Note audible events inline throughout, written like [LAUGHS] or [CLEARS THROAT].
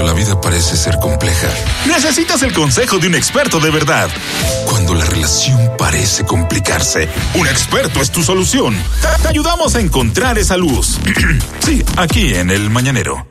Cuando la vida parece ser compleja, necesitas el consejo de un experto de verdad. Cuando la relación parece complicarse, un experto es tu solución. Te ayudamos a encontrar esa luz. [CLEARS THROAT] sí, aquí en el Mañanero.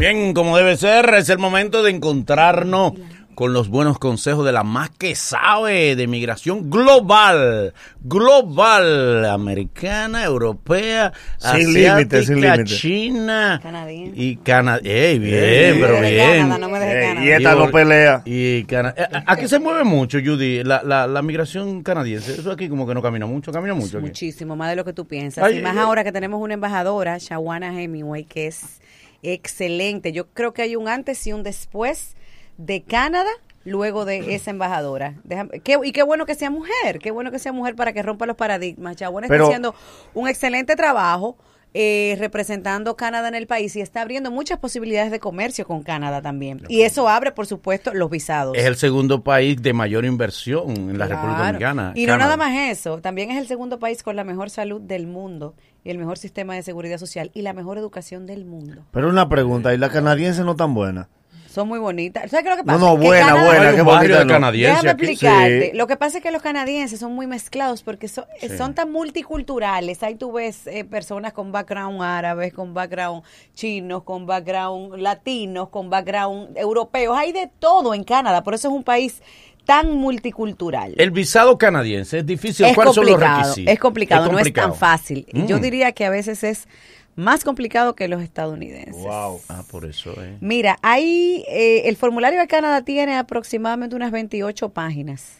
Bien, como debe ser, es el momento de encontrarnos con los buenos consejos de la más que sabe de migración global, global, americana, europea, Sin límites, sin asiática, límites. China Canadiense. y Canadá. Ey, bien, Ey, pero bien. Canadá, no Eh, Canadá. y esta no pelea. Y Cana- eh, aquí se mueve mucho, Judy, la, la, la migración canadiense. Eso aquí como que no camina mucho, camina mucho. aquí. Muchísimo, más de lo que tú piensas. Ay, y más ay, ahora que tenemos una embajadora, Shawana Hemingway, que es excelente. Yo creo que hay un antes y un después de Canadá luego de esa embajadora. Déjame- qué- y qué bueno que sea mujer, qué bueno que sea mujer para que rompa los paradigmas. Pero- está haciendo un excelente trabajo. eh, representando Canadá en el país y está abriendo muchas posibilidades de comercio con Canadá también. Y eso abre, por supuesto, los visados. Es el segundo país de mayor inversión en la República Claro. Dominicana. Y no nada más eso, también es el segundo país con la mejor salud del mundo y el mejor sistema de seguridad social y la mejor educación del mundo. Pero una pregunta, ¿y la canadiense no tan buena? Son muy bonitas. ¿Sabes qué es lo que No, pasa? no, Que buena, Canadá- buena, qué bonita. de no. canadiense Déjame explicarte. Sí. Lo que pasa es que los canadienses son muy mezclados porque son, son tan multiculturales. Ahí tú ves eh, personas con background árabes, con background chinos, con background latinos, con background europeos. Hay de todo en Canadá. Por eso es un país tan multicultural. El visado canadiense es difícil. es ¿Cuáles son los requisitos? es complicado, no es tan fácil. Mm. Yo diría que a veces es más complicado que los estadounidenses. Wow. Ah, por eso, eh. Mira, hay eh, el formulario de Canadá tiene aproximadamente unas 28 páginas.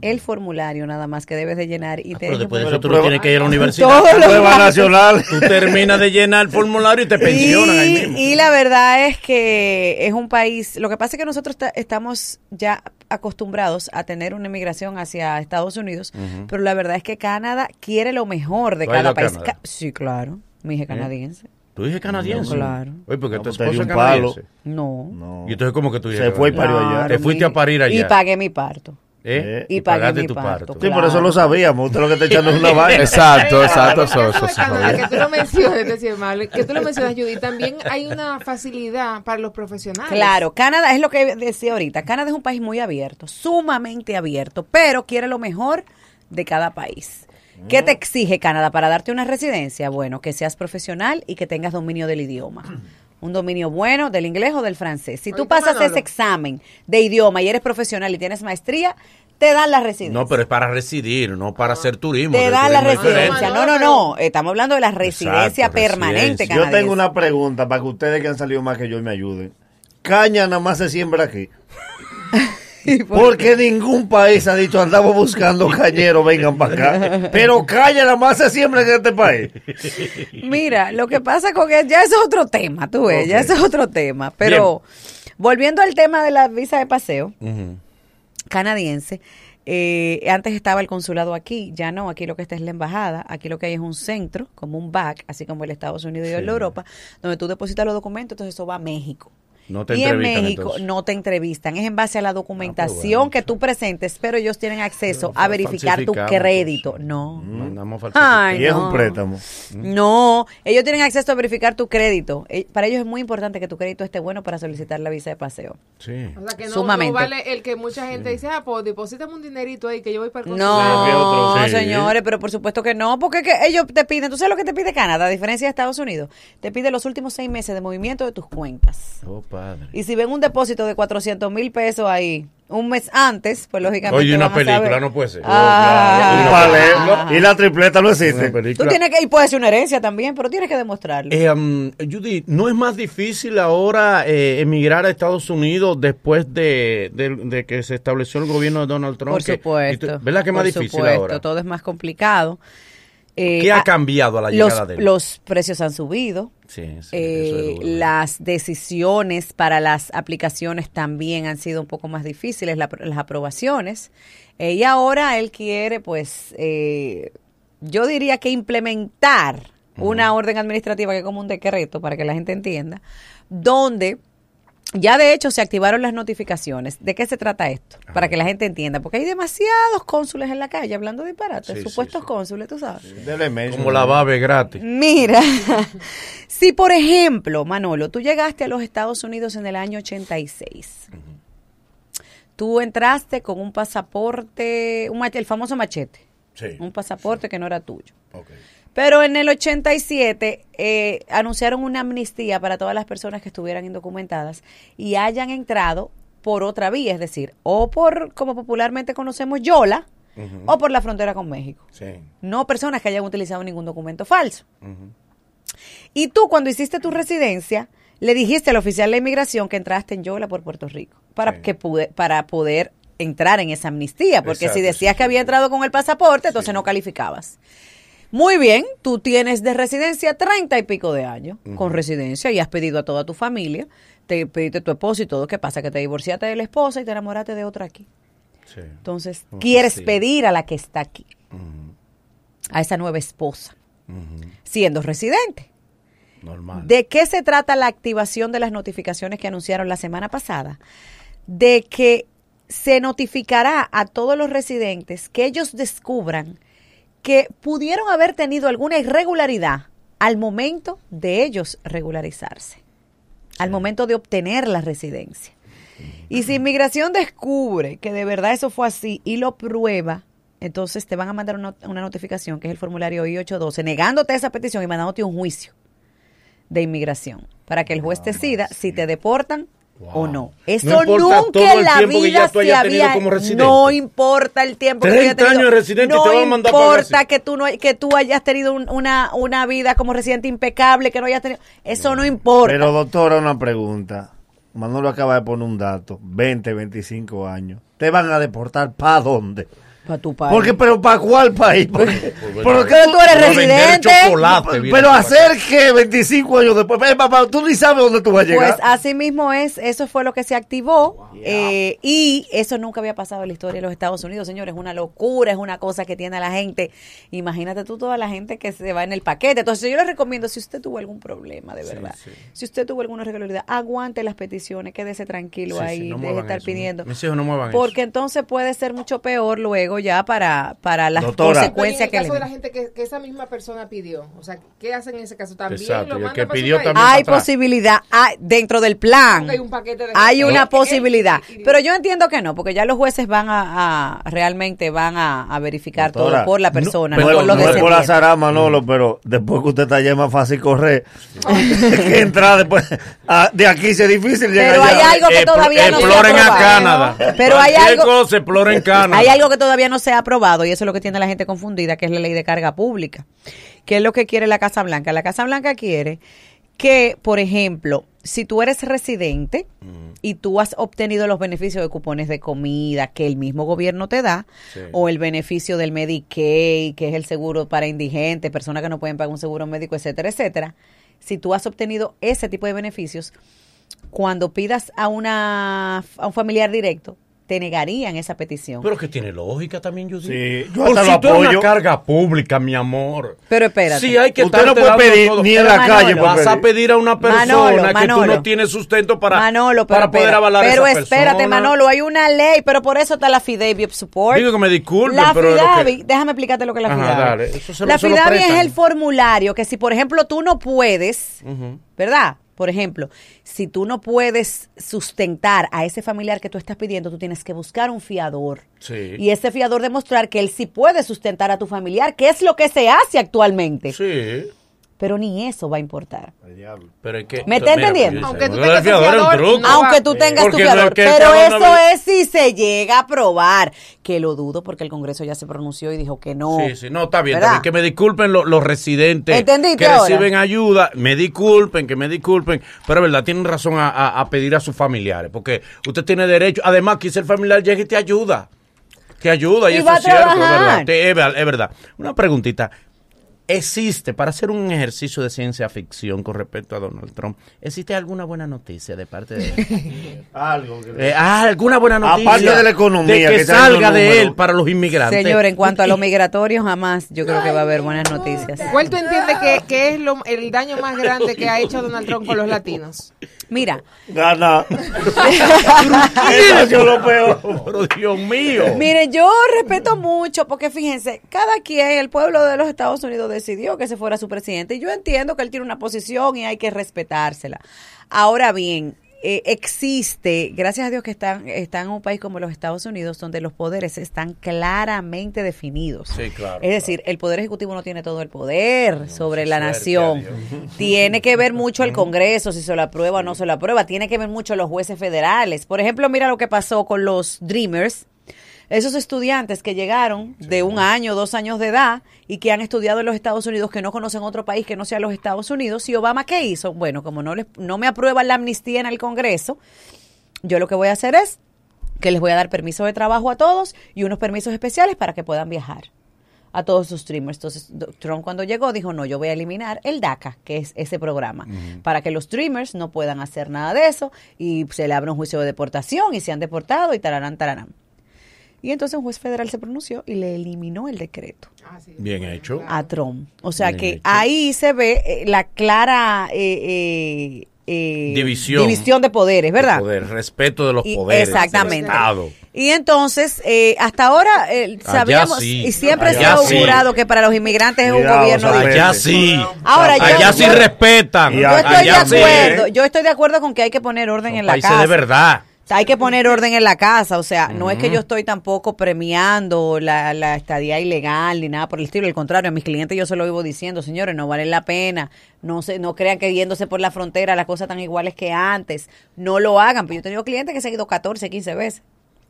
El formulario nada más que debes de llenar y Ah, te pero después de eso tú prueba- no tienes que ir a la [LAUGHS] universidad. Todo lo Prueba nacional. Tú terminas de llenar el formulario y te pensionan ahí mismo. Y, y la verdad es que es un país, lo que pasa es que nosotros ta- estamos ya acostumbrados a tener una inmigración hacia Estados Unidos, pero la verdad es que Canadá quiere lo mejor de ¿Tú has ido cada país. Canadá? Sí, claro, mi hija canadiense. Tú dices canadiense. Claro. Oye, porque No, tu pues un es palo. canadiense. No. No. Y entonces, ¿cómo que tú Se dices fue y parió allá. Te fuiste mi- a parir allá. Y pagué mi parto. ¿Eh? Y pagué pagaste mi tu parto. parto. Sí, pero eso lo sabíamos. Usted lo que está echando es una [LAUGHS] vaina. Exacto, exacto, eso, eso, se que tú lo mencionas, que tú lo mencionas, Judy, también hay una facilidad para los profesionales. Claro, Canadá es lo que decía ahorita. Canadá es un país muy abierto, sumamente abierto, pero quiere lo mejor de cada país. ¿Qué te exige Canadá para darte una residencia? Bueno, que seas profesional y que tengas dominio del idioma. [CLEARS THROAT] Un dominio bueno del inglés o del francés. Si tú pasas Manolo. ese examen de idioma y eres profesional y tienes maestría, te dan la residencia. No, pero es para residir, no para hacer turismo. te dan la residencia. No, no, no. Estamos hablando de la residencia Exacto, permanente residencia. Yo tengo una pregunta para que ustedes que han salido más que yo me ayuden. Caña nada más se siembra aquí. [LAUGHS] Porque ningún país ha dicho andamos buscando cañeros, vengan para acá. Pero caña nada más se siembra en este país. Mira, lo que pasa con que ya eso es otro tema, tú ves, ya Ok. eso es otro tema. Pero volviendo al tema de la visa de paseo canadiense, eh, antes estaba el consulado aquí, ya no, aquí lo que está es la embajada, aquí lo que hay es un centro, como un back, así como el Estados Unidos y el de Europa, donde tú depositas los documentos, entonces eso va a México. No te y en entrevistan, México entonces. no te entrevistan, es en base a la documentación bueno, que tú presentes, pero ellos tienen acceso a verificar tu crédito. pues. No. Mandamos Ay, Y es no. un préstamo. No, ellos tienen acceso a verificar tu crédito. Eh, Para ellos es muy importante que tu crédito esté bueno para solicitar la visa de paseo. Sí. O sea, que no, Sumamente. no vale el que mucha gente dice, ah, pues deposítame un dinerito ahí que yo voy para el No, sí. señores, pero por supuesto que no, porque que ellos te piden, ¿tú sabes lo que te pide Canadá? A diferencia de Estados Unidos, te pide los últimos seis meses de movimiento de tus cuentas. Oh, padre. Y si ven un depósito de 400 mil pesos ahí un mes antes, pues lógicamente. Oye, una película no puede ser. Ah. Un palé. Y la tripleta no existe. Tú tienes que, y puede ser una herencia también, pero tienes que demostrarlo. Eh, um, Judy, ¿no es más difícil ahora eh, emigrar a Estados Unidos después de, de- de que se estableció el gobierno de Donald Trump? Por Que- supuesto. ¿Verdad que es más por difícil supuesto, ahora? Todo es más complicado. Eh, ¿Qué ha ah, cambiado a la los, llegada de él? los precios han subido. Sí, sí, Eh, eso es duro. las decisiones para las aplicaciones también han sido un poco más difíciles, la- las aprobaciones. Eh, y ahora él quiere, pues, eh, yo diría que implementar una orden administrativa que es como un decreto, para que la gente entienda, donde Ya de hecho se activaron las notificaciones. ¿De qué se trata esto? Para que la gente entienda, porque hay demasiados cónsules en la calle hablando disparates, Sí, sí, supuestos sí. cónsules, tú sabes. Como la bave gratis. Mira, [LAUGHS] si por ejemplo, Manolo, tú llegaste a los Estados Unidos en el año 86, tú entraste con un pasaporte, un mach- el famoso machete, Sí. un pasaporte que no era tuyo. Pero en el 87 eh, anunciaron una amnistía para todas las personas que estuvieran indocumentadas y hayan entrado por otra vía, es decir, o por, como popularmente conocemos, Yola, o por la frontera con México. Sí. No personas que hayan utilizado ningún documento falso. Y tú cuando hiciste tu residencia, le dijiste al oficial de inmigración que entraste en Yola por Puerto Rico para Sí. que pude, para poder entrar en esa amnistía, porque Exacto, si decías sí, que había entrado con el pasaporte, entonces no calificabas. Muy bien, tú tienes de residencia treinta y pico de años con residencia y has pedido a toda tu familia, te pediste tu esposo y todo. ¿Qué pasa? Que te divorciaste de la esposa y te enamoraste de otra aquí. Sí. Entonces, quieres pedir a la que está aquí, a esa nueva esposa, siendo residente. Normal. ¿De qué se trata la activación de las notificaciones que anunciaron la semana pasada? De que se notificará a todos los residentes que ellos descubran que pudieron haber tenido alguna irregularidad al momento de ellos regularizarse, al momento de obtener la residencia. Y si inmigración descubre que de verdad eso fue así y lo prueba, entonces te van a mandar una, una notificación, que es el formulario I-812, negándote esa petición y mandándote un juicio de inmigración para que el juez decida si te deportan o no. Eso No nunca en la vida se había. como. No importa el tiempo que 30 tenido. años de residente y no te van a mandar importa que tú no que tú hayas tenido un- una una vida como residente impecable, que no hayas tenido. Eso no importa. Pero doctora, una pregunta. Manolo acaba de poner un dato. 20, 25 años. ¿Te van a deportar para dónde? Para tu país. Porque, pero ¿para cuál país? Porque, ¿por qué tú eres residente. chocolate, pero hacer que 25 años después, Eh, papá, tú ni sabes dónde tú vas a llegar. Pues así mismo es, eso fue lo que se activó eh, y eso nunca había pasado en la historia de los Estados Unidos, señores, es una locura, es una cosa que tiene a la gente. Imagínate tú toda la gente que se va en el paquete. Entonces yo les recomiendo, si usted tuvo algún problema, de verdad, sí. si usted tuvo alguna irregularidad, aguante las peticiones, quédese tranquilo Sí, ahí, no deje estar eso, pidiendo. no. Mis hijos no muevan Porque eso. entonces puede ser mucho peor luego ya para, para las Doctora. consecuencias que en el caso de la gente que, que esa misma persona pidió, o sea, ¿qué hacen en ese caso? También Exacto, lo que pidió también. Hay posibilidad, hay- dentro del plan. Hay un paquete de- Hay una posibilidad. Pero yo entiendo que no, porque ya los jueces van a, a- realmente van a, a verificar Doctora, todo por la persona, no, no, por los no es por la zará, Manolo, pero después que usted está allá es más fácil correr [LAUGHS] que entrar después. De aquí sí es difícil llegar Pero hay allá. algo que todavía no se ha Exploren a aprobado. Canadá. Pero hay algo- cosa, exploren Canadá. Hay algo que todavía no se ha aprobado y eso es lo que tiene la gente confundida, que es la ley de carga pública. ¿Qué es lo que quiere la Casa Blanca? La Casa Blanca quiere que, por ejemplo, si tú eres residente y tú has obtenido los beneficios de cupones de comida que el mismo gobierno te da, Sí. o el beneficio del Medicaid, que es el seguro para indigentes, personas que no pueden pagar un seguro médico, etcétera, etcétera, si tú has obtenido ese tipo de beneficios, cuando pidas a, una, a un familiar directo, te negarían esa petición. Pero que tiene lógica también, Judith. Sí, yo Por hasta si lo tú eres una apoyo. carga pública, mi amor. Pero espérate. Sí, hay que Usted no puede pedir todo. ni en Pero la Manolo, calle. Vas a pedir. a una persona Manolo, que tú Manolo. no tienes sustento para, Manolo, pero para poder espera, avalar pero a esa espérate, persona. Manolo, hay una ley, pero por eso está la FIDAVI of Support. Digo que me disculpen, la pero lo que- FIDAVI, déjame explicarte lo que es la Ajá, FIDAVI. dale, eso se lo- la se lo FIDAVI es el formulario que si, por ejemplo, tú no puedes, ¿verdad? Por ejemplo, si tú no puedes sustentar a ese familiar que tú estás pidiendo, tú tienes que buscar un fiador. Sí. Y ese fiador demostrar que él sí puede sustentar a tu familiar, que es lo que se hace actualmente. Sí, Pero ni eso va a importar. pero es que... ¿Me está entendiendo? Aunque tú tengas tu no Aunque tú tengas tu Porque no es fiador. Pero eso es si se llega a probar. Que lo dudo porque el Congreso ya se pronunció y dijo que no. Sí, sí, no, está bien, ¿Verdad? está bien. Que me disculpen lo- los residentes ¿Entendiste que ahora? reciben ayuda. Me disculpen, que me disculpen. Pero es verdad, tienen razón a, a- a pedir a sus familiares. Porque usted tiene derecho. Además, quizá el familiar llegue y te ayuda. Te ayuda y, Y eso va a es cierto, es trabajar. verdad. Es verdad. Una preguntita. Existe, para hacer un ejercicio de ciencia ficción con respecto a Donald Trump, ¿existe alguna buena noticia de parte de él? [LAUGHS] Algo que- Eh, ah, alguna buena noticia. Aparte de la economía, de que, salga los de él para los inmigrantes. Señor, en cuanto a lo migratorio, jamás yo creo que va a haber buenas noticias. ¿Cuál tú entiendes que, que es lo, el daño más grande que ha hecho Donald Trump con los latinos? Mira, Gana. [LAUGHS] Eso lo peor. Pero Dios mío. Mire, yo respeto mucho porque fíjense, cada quien, el pueblo de los Estados Unidos decidió que se fuera su presidente y yo entiendo que él tiene una posición y hay que respetársela. Ahora bien, eh, existe, gracias a Dios que están, están en un país como los Estados Unidos donde los poderes están claramente definidos. Sí, claro, Es decir, el poder ejecutivo no tiene todo el poder sobre la nación. [LAUGHS] Tiene que ver mucho el Congreso, si se lo aprueba o no se lo aprueba. Tiene que ver mucho los jueces federales. Por ejemplo, mira lo que pasó con los Dreamers. Esos estudiantes que llegaron de un año, dos años de edad y que han estudiado en los Estados Unidos, que no conocen otro país que no sea los Estados Unidos. ¿Y Obama qué hizo? Bueno, como no, les, no me aprueban la amnistía en el Congreso, yo lo que voy a hacer es que les voy a dar permiso de trabajo a todos y unos permisos especiales para que puedan viajar a todos sus streamers. Entonces, Trump cuando llegó dijo, no, yo voy a eliminar el DACA, que es ese programa, para que los streamers no puedan hacer nada de eso y se le abre un juicio de deportación y se han deportado y tararán, tararán. Y entonces un juez federal se pronunció y le eliminó el decreto Bien hecho. a Trump. O sea Bien que hecho. ahí se ve eh, la clara eh, eh, eh, División. división de poderes, ¿verdad? Poder, respeto de los Y- poderes. exactamente. del Estado. Y entonces, eh, hasta ahora eh, Allá sabíamos sí. y siempre se Allá ha sí. augurado que para los inmigrantes es un Cuidado, gobierno difícil. Allá sí. Ahora, yo- Allá sí respetan. Yo a- estoy de Allá sí. acuerdo, yo estoy de acuerdo con que hay que poner orden en la casa. de verdad. Hay que poner orden en la casa, o sea, no es que yo estoy tampoco premiando la, la estadía ilegal ni nada por el estilo, al contrario, a mis clientes yo se lo vivo diciendo, señores, no vale la pena, no se, no crean que yéndose por la frontera las cosas están iguales que antes, no lo hagan, pero yo he tenido clientes que se han ido 14, 15 veces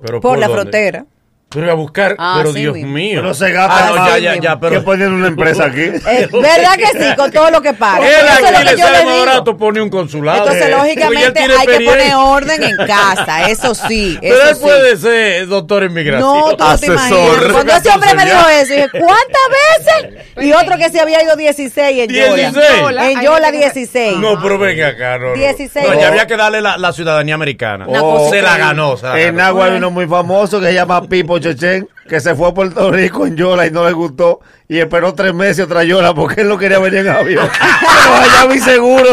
Pero por, la dónde? frontera. Pero iba a buscar, Ah, pero sí, Dios mismo. mío. Pero se gasta Ah, no, ya, ya, ya, pero... que poner una [LAUGHS] empresa aquí. Eh, ¿Verdad que sí? Con todo lo que paga. Él Eso es aquí lo le que yo sale le más barato pone un consulado. Entonces, Eh, porque lógicamente, hay que poner orden en casa, eso sí. [LAUGHS] Pero eso él sí. puede ser doctor en migración. No, tú no te imaginas. Cuando ese hombre me dijo eso, dije, ¿cuántas veces? Y otro que se había ido 16 en Yola. 16. En Yola 16. No, pero venga acá, no. no. 16. No, ya había que darle la, la ciudadanía americana. Oh, se la ganó, se la En ganó. Agua hay uno muy famoso que se llama Pipo Chechen, que se fue a Puerto Rico en Yola y no le gustó. Y esperó tres meses otra Yola porque él no quería venir en avión. [LAUGHS] Pero allá muy seguro.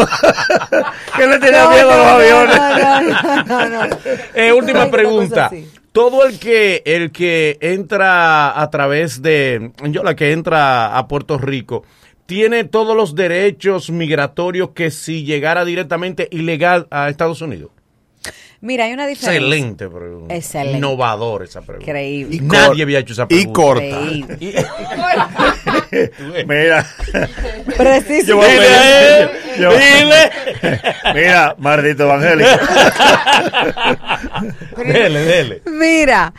que él le tenía No, miedo a los aviones. no, no, no, no, no. [LAUGHS] Eh, última pregunta. Todo el que el que entra a través de yo la que entra a Puerto Rico tiene todos los derechos migratorios que si llegara directamente ilegal a Estados Unidos. Mira, hay una diferencia. Excelente pregunta. Excelente. Innovador esa pregunta. Increíble. Y Nadie había hecho esa Y pregunta. corta. Increíble. [LAUGHS] [LAUGHS] Mira. Preciso. Dile yo- dile. [LAUGHS] Mira, maldito evangélico. dele, dele. Mira.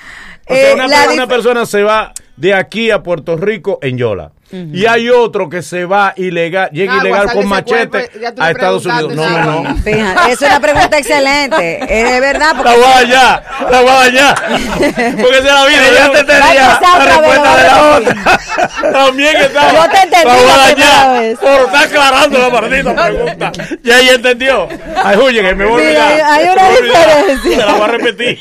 O sea, eh, una, persona se va de aquí a Puerto Rico en Yola. Y hay otro que se va ilegal, llega ilegal con machete cuerpo, ya a Estados Unidos. No, no, no. Fíjate, es una pregunta [LAUGHS] excelente. Es de verdad. La Porque voy a dañar, la voy a dañar. [LAUGHS] Porque se la vida. Ella te Va a tenía empezar la respuesta de la otra. [LAUGHS] También estaba. Yo te entendí La voy a la dañar. Pero está aclarando la maldita pregunta. Ya ella entendió. Ay, que me voy a olvidar. hay una diferencia. Se la voy a repetir.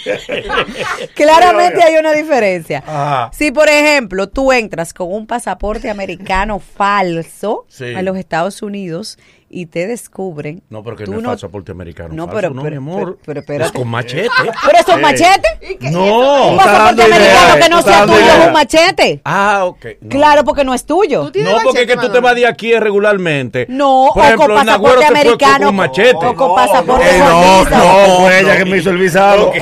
Claramente hay una diferencia. Ajá. Si, por ejemplo, tú entras con un pasaporte americano falso Sí. a los Estados Unidos y te descubren. No, porque tú no es pasaporte americano. No, falso, pero- no, pero- mi amor. pero- pero. Es con machete. ¿Pero eso es machete? No. Un pasaporte americano que no sea tuyo es un machete. Ah, ok. No. Claro, porque no es tuyo. No, porque es que tú te vas de aquí regularmente. No, Por o ejemplo, con pasaporte americano. con un machete. O con pasaporte Eh, no, no, fue ella que me hizo el visado.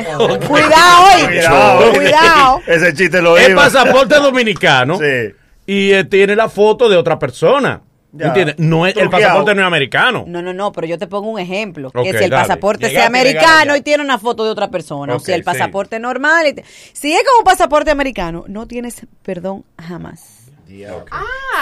Cuidado. Cuidado. Cuidado. Ese chiste lo Es pasaporte [LAUGHS] dominicano Sí. Y eh, tiene la foto de otra persona. Ya. ¿Entiendes? No es, el pasaporte no es americano. No, no, no, pero yo te pongo un ejemplo. Que si el dale. pasaporte sea americano y tiene una foto de otra persona, o si el sí. pasaporte normal. y te- si es como un pasaporte americano, no tienes perdón jamás.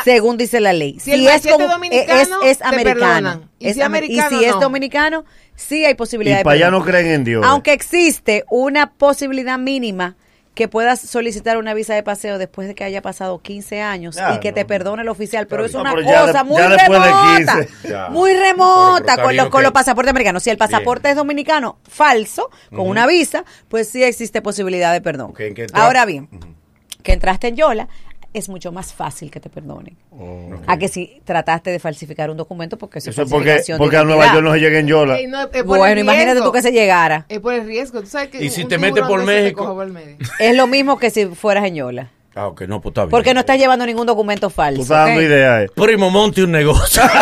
Según dice la ley. Si el machete como- dominicano, es, es americano. Y Es si amer- americano, y si es no. dominicano, sí hay posibilidad Y de para allá perdón. no creen en Dios. Aunque existe una posibilidad mínima que puedas solicitar una visa de paseo después de que haya pasado 15 años y que te perdone el oficial, pero es No, una pero cosa de- muy remota, 15. Ya. muy remota con, los, con los pasaportes americanos. Si el pasaporte es dominicano falso, con una visa, pues sí existe posibilidad de perdón. Ok, ¿en qué entra- Ahora bien, que entraste en Yola, es mucho más fácil que te perdonen. A que si trataste de falsificar un documento porque eso, Eso es porque, porque a Nueva. York no se llega en Yola. Ey, no, Bueno, imagínate tú que se llegara. Es por el riesgo. Tú sabes que ¿Y si te metes por te México? coge por el medio. Es lo mismo que si fueras en Yola. Ah, ok, no, pues está bien. Porque no estás llevando ningún documento falso. Tú estás dando ¿ok? ideas. eh. Primo, monte un negocio. [LAUGHS]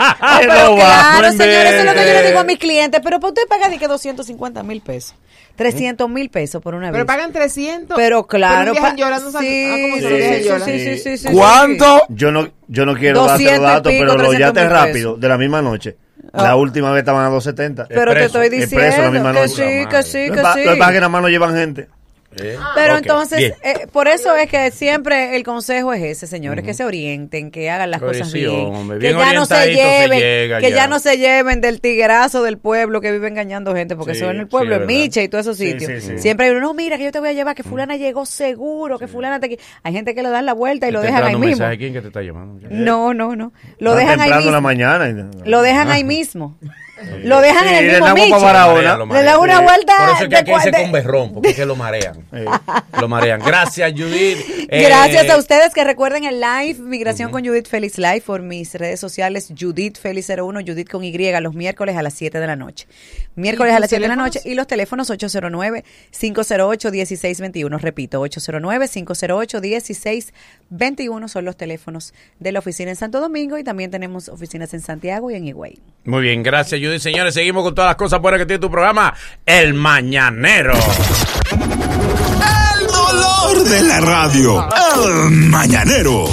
Ah, [LAUGHS] pero claro, señores, eso es lo que yo le digo a mis clientes. Pero para usted paga de que 250 mil pesos. 300 mil pesos por una Pero visa. pagan 300. Pero claro. Pero pa- sabe- sí, ah, ¿cómo se sí, lo sí, sí, sí, sí, sí, ¿Cuánto? Yo no, yo no quiero darte 200 los datos, pico, pero los 300 yates mil rápido, pesos. de la misma noche. Ah. La última vez estaban a 270. Pero te Expreso, estoy expreso la diciendo misma que noche. sí, que sí, Lo que que pa- sí. lo que pasa es que nada más no llevan gente. Eh, Pero ok, entonces, eh, por eso es que siempre el consejo es ese, señores, que se orienten, que hagan las cosas sí, bien, hombre, que ya no se lleven, que ya. ya no se lleven del tiguerazo del pueblo que vive engañando gente, porque Sí, eso en el sí, pueblo, es en. Miche y todos esos Sí, sitios. sí, sí. Siempre hay uno, no, mira que yo te voy a llevar, que fulana llegó seguro, que fulana te... qui-". Hay gente que le dan la vuelta y lo dejan ahí mismo. mensaje. ¿Quién que te está llamando? No, no, no. Lo dejan ahí en la mismo. mañana. y- Lo dejan ahí mismo. [LAUGHS] Lo dejan Sí, en el le mismo damos Miche. pa' Barahona. Lo Le marean. dan una vuelta Por eso es que de aquí cua- de- con berrón, porque es que lo marean. [LAUGHS] Lo marean. Gracias, Judith. [LAUGHS] Eh, Gracias a ustedes que recuerden el live Migración con Judith Félix Live por mis redes sociales Judith Félix 01, Judith con Y los miércoles a las 7 de la noche. Miércoles ¿Y a las 7 de la noche y los teléfonos 809-508-1621. Repito, 809-508-1621 son los teléfonos de la oficina en Santo Domingo y también tenemos oficinas en Santiago y en Higüey. Muy bien, gracias, Judith. Señores, seguimos con todas las cosas buenas que tiene tu programa, El Mañanero. El dolor de la radio. El mañanero.